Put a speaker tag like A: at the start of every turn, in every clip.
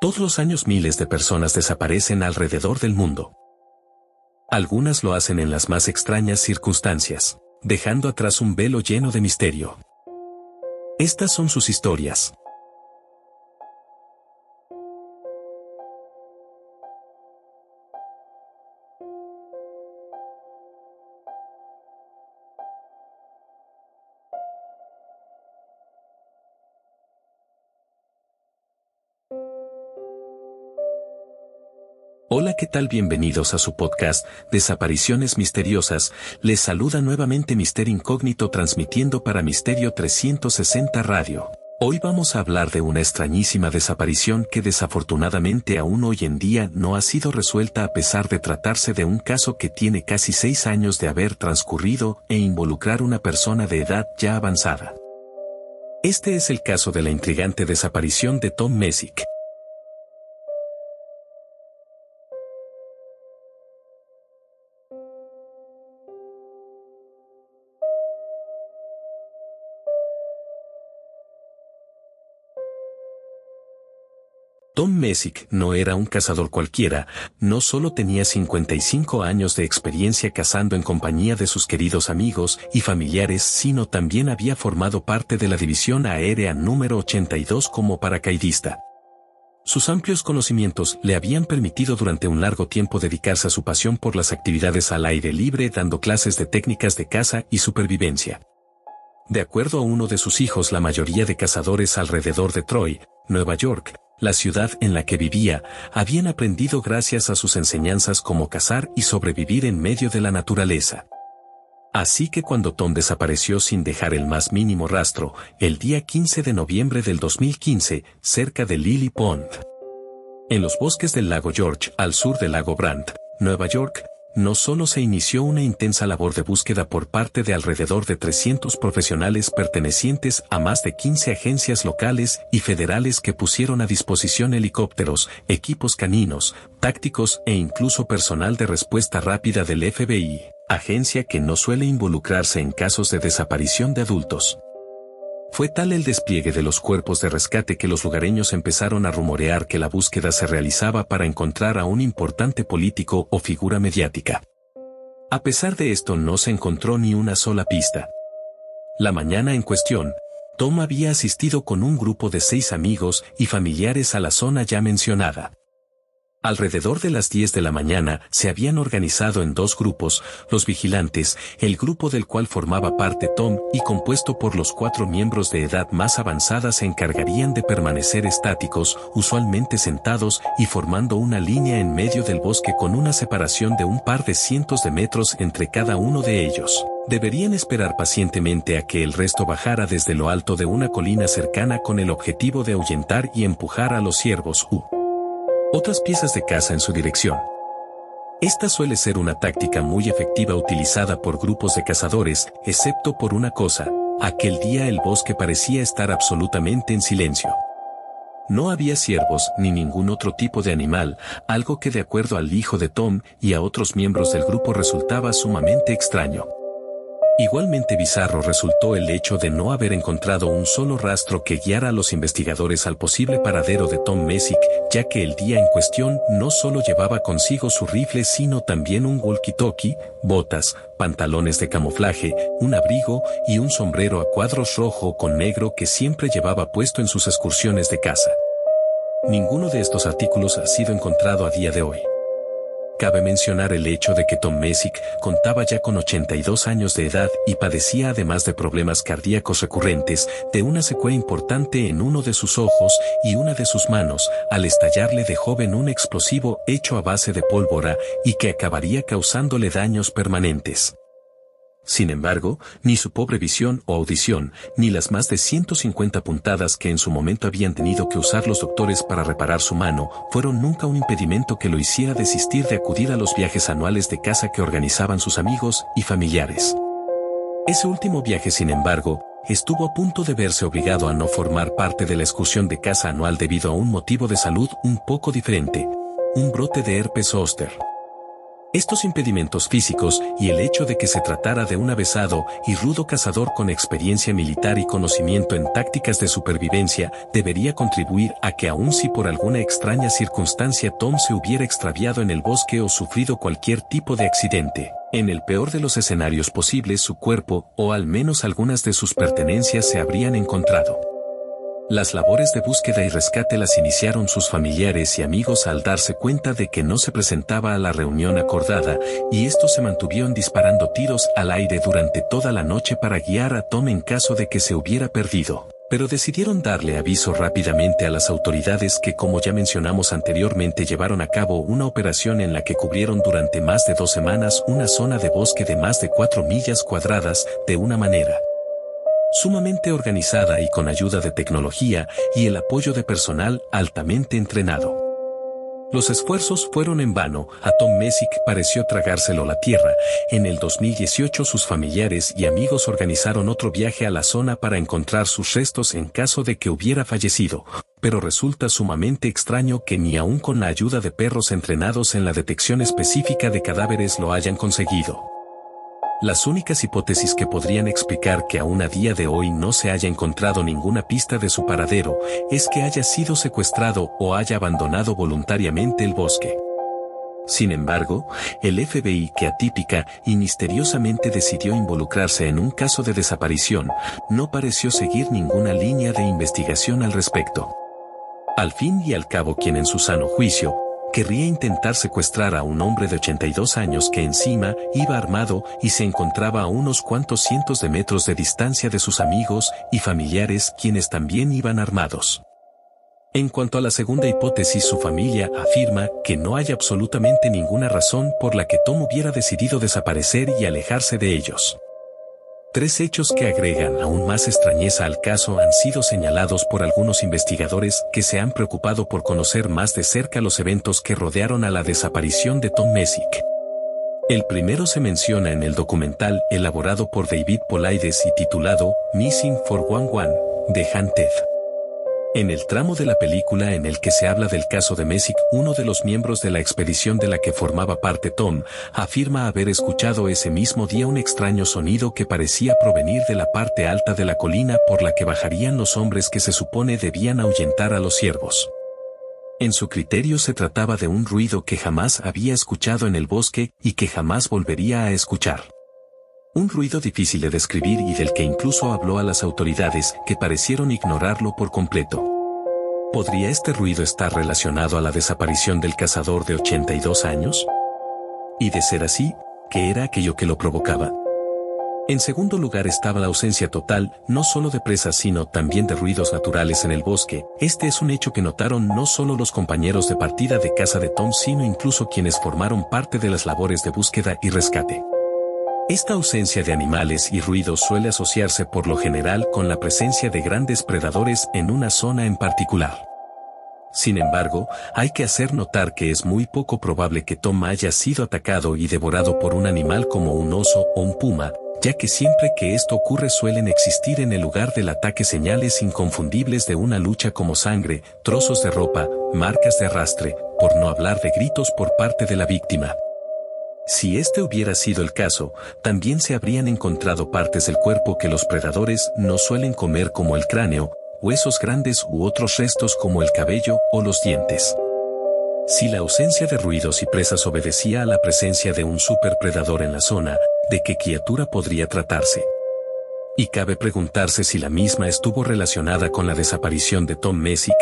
A: Todos los años miles de personas desaparecen alrededor del mundo. Algunas lo hacen en las más extrañas circunstancias, dejando atrás un velo lleno de misterio. Estas son sus historias. Hola, ¿qué tal? Bienvenidos a su podcast, Desapariciones Misteriosas. Les saluda nuevamente Mister Incógnito transmitiendo para Misterio 360 Radio. Hoy vamos a hablar de una extrañísima desaparición que desafortunadamente aún hoy en día no ha sido resuelta a pesar de tratarse de un caso que tiene casi seis años de haber transcurrido e involucrar una persona de edad ya avanzada. Este es el caso de la intrigante desaparición de Tom Messick. Tom Messick no era un cazador cualquiera, no solo tenía 55 años de experiencia cazando en compañía de sus queridos amigos y familiares, sino también había formado parte de la División Aérea número 82 como paracaidista. Sus amplios conocimientos le habían permitido durante un largo tiempo dedicarse a su pasión por las actividades al aire libre dando clases de técnicas de caza y supervivencia. De acuerdo a uno de sus hijos, la mayoría de cazadores alrededor de Troy, Nueva York, la ciudad en la que vivía, habían aprendido gracias a sus enseñanzas cómo cazar y sobrevivir en medio de la naturaleza. Así que cuando Tom desapareció sin dejar el más mínimo rastro, el día 15 de noviembre del 2015, cerca de Lily Pond, en los bosques del lago George, al sur del lago Brandt, Nueva York, no solo se inició una intensa labor de búsqueda por parte de alrededor de 300 profesionales pertenecientes a más de 15 agencias locales y federales que pusieron a disposición helicópteros, equipos caninos, tácticos e incluso personal de respuesta rápida del FBI, agencia que no suele involucrarse en casos de desaparición de adultos. Fue tal el despliegue de los cuerpos de rescate que los lugareños empezaron a rumorear que la búsqueda se realizaba para encontrar a un importante político o figura mediática. A pesar de esto no se encontró ni una sola pista. La mañana en cuestión, Tom había asistido con un grupo de seis amigos y familiares a la zona ya mencionada. Alrededor de las 10 de la mañana se habían organizado en dos grupos, los vigilantes, el grupo del cual formaba parte Tom y compuesto por los cuatro miembros de edad más avanzada se encargarían de permanecer estáticos, usualmente sentados y formando una línea en medio del bosque con una separación de un par de cientos de metros entre cada uno de ellos. Deberían esperar pacientemente a que el resto bajara desde lo alto de una colina cercana con el objetivo de ahuyentar y empujar a los ciervos u otras piezas de caza en su dirección. Esta suele ser una táctica muy efectiva utilizada por grupos de cazadores, excepto por una cosa, aquel día el bosque parecía estar absolutamente en silencio. No había ciervos ni ningún otro tipo de animal, algo que de acuerdo al hijo de Tom y a otros miembros del grupo resultaba sumamente extraño. Igualmente bizarro resultó el hecho de no haber encontrado un solo rastro que guiara a los investigadores al posible paradero de Tom Messick, ya que el día en cuestión no solo llevaba consigo su rifle sino también un walkie-talkie, botas, pantalones de camuflaje, un abrigo y un sombrero a cuadros rojo con negro que siempre llevaba puesto en sus excursiones de caza. Ninguno de estos artículos ha sido encontrado a día de hoy. Cabe mencionar el hecho de que Tom Messick contaba ya con 82 años de edad y padecía además de problemas cardíacos recurrentes, de una secuela importante en uno de sus ojos y una de sus manos, al estallarle de joven un explosivo hecho a base de pólvora y que acabaría causándole daños permanentes. Sin embargo, ni su pobre visión o audición, ni las más de 150 puntadas que en su momento habían tenido que usar los doctores para reparar su mano, fueron nunca un impedimento que lo hiciera desistir de acudir a los viajes anuales de casa que organizaban sus amigos y familiares. Ese último viaje, sin embargo, estuvo a punto de verse obligado a no formar parte de la excursión de casa anual debido a un motivo de salud un poco diferente, un brote de herpes zóster. Estos impedimentos físicos y el hecho de que se tratara de un avesado y rudo cazador con experiencia militar y conocimiento en tácticas de supervivencia debería contribuir a que aun si por alguna extraña circunstancia Tom se hubiera extraviado en el bosque o sufrido cualquier tipo de accidente, en el peor de los escenarios posibles su cuerpo o al menos algunas de sus pertenencias se habrían encontrado. Las labores de búsqueda y rescate las iniciaron sus familiares y amigos al darse cuenta de que no se presentaba a la reunión acordada, y estos se mantuvieron disparando tiros al aire durante toda la noche para guiar a Tom en caso de que se hubiera perdido. Pero decidieron darle aviso rápidamente a las autoridades que como ya mencionamos anteriormente llevaron a cabo una operación en la que cubrieron durante más de dos semanas una zona de bosque de más de cuatro millas cuadradas, de una manera sumamente organizada y con ayuda de tecnología y el apoyo de personal altamente entrenado. Los esfuerzos fueron en vano, a Tom Messick pareció tragárselo la tierra. En el 2018 sus familiares y amigos organizaron otro viaje a la zona para encontrar sus restos en caso de que hubiera fallecido, pero resulta sumamente extraño que ni aun con la ayuda de perros entrenados en la detección específica de cadáveres lo hayan conseguido. Las únicas hipótesis que podrían explicar que aún a día de hoy no se haya encontrado ninguna pista de su paradero es que haya sido secuestrado o haya abandonado voluntariamente el bosque. Sin embargo, el FBI que atípica y misteriosamente decidió involucrarse en un caso de desaparición, no pareció seguir ninguna línea de investigación al respecto. Al fin y al cabo quien en su sano juicio, querría intentar secuestrar a un hombre de 82 años que encima iba armado y se encontraba a unos cuantos cientos de metros de distancia de sus amigos y familiares quienes también iban armados. En cuanto a la segunda hipótesis, su familia afirma que no hay absolutamente ninguna razón por la que Tom hubiera decidido desaparecer y alejarse de ellos. Tres hechos que agregan aún más extrañeza al caso han sido señalados por algunos investigadores que se han preocupado por conocer más de cerca los eventos que rodearon a la desaparición de Tom Messick. El primero se menciona en el documental elaborado por David Polaides y titulado Missing for One One, de Hunted. En el tramo de la película en el que se habla del caso de Messick, uno de los miembros de la expedición de la que formaba parte Tom, afirma haber escuchado ese mismo día un extraño sonido que parecía provenir de la parte alta de la colina por la que bajarían los hombres que se supone debían ahuyentar a los ciervos. En su criterio se trataba de un ruido que jamás había escuchado en el bosque y que jamás volvería a escuchar. Un ruido difícil de describir y del que incluso habló a las autoridades que parecieron ignorarlo por completo. ¿Podría este ruido estar relacionado a la desaparición del cazador de 82 años? Y de ser así, ¿qué era aquello que lo provocaba? En segundo lugar estaba la ausencia total, no solo de presas sino también de ruidos naturales en el bosque. Este es un hecho que notaron no solo los compañeros de partida de casa de Tom sino incluso quienes formaron parte de las labores de búsqueda y rescate. Esta ausencia de animales y ruidos suele asociarse por lo general con la presencia de grandes predadores en una zona en particular. Sin embargo, hay que hacer notar que es muy poco probable que Tom haya sido atacado y devorado por un animal como un oso o un puma, ya que siempre que esto ocurre suelen existir en el lugar del ataque señales inconfundibles de una lucha como sangre, trozos de ropa, marcas de arrastre, por no hablar de gritos por parte de la víctima. Si este hubiera sido el caso, también se habrían encontrado partes del cuerpo que los predadores no suelen comer como el cráneo, huesos grandes u otros restos como el cabello o los dientes. Si la ausencia de ruidos y presas obedecía a la presencia de un superpredador en la zona, ¿de qué criatura podría tratarse? Y cabe preguntarse si la misma estuvo relacionada con la desaparición de Tom Messick,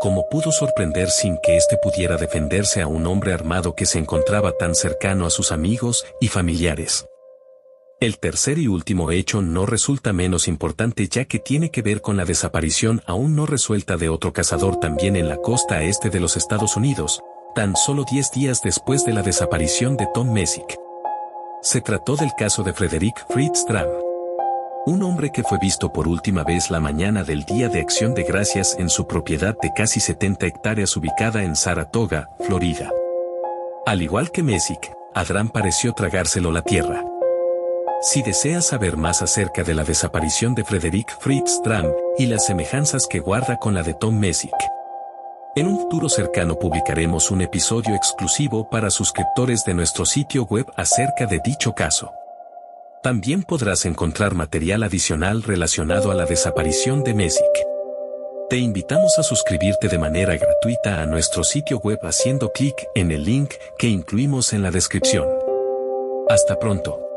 A: ¿Cómo pudo sorprender sin que éste pudiera defenderse a un hombre armado que se encontraba tan cercano a sus amigos y familiares. El tercer y último hecho no resulta menos importante ya que tiene que ver con la desaparición aún no resuelta de otro cazador también en la costa este de los Estados Unidos, tan solo 10 días después de la desaparición de Tom Messick. Se trató del caso de Frederick Fritz Dram. Un hombre que fue visto por última vez la mañana del Día de Acción de Gracias en su propiedad de casi 70 hectáreas ubicada en Saratoga, Florida. Al igual que Messick, Adram pareció tragárselo la tierra. Si deseas saber más acerca de la desaparición de Frederick Fritz Dram y las semejanzas que guarda con la de Tom Messick, En un futuro cercano publicaremos un episodio exclusivo para suscriptores de nuestro sitio web acerca de dicho caso. También podrás encontrar material adicional relacionado a la desaparición de Mesic. Te invitamos a suscribirte de manera gratuita a nuestro sitio web haciendo clic en el link que incluimos en la descripción. Hasta pronto.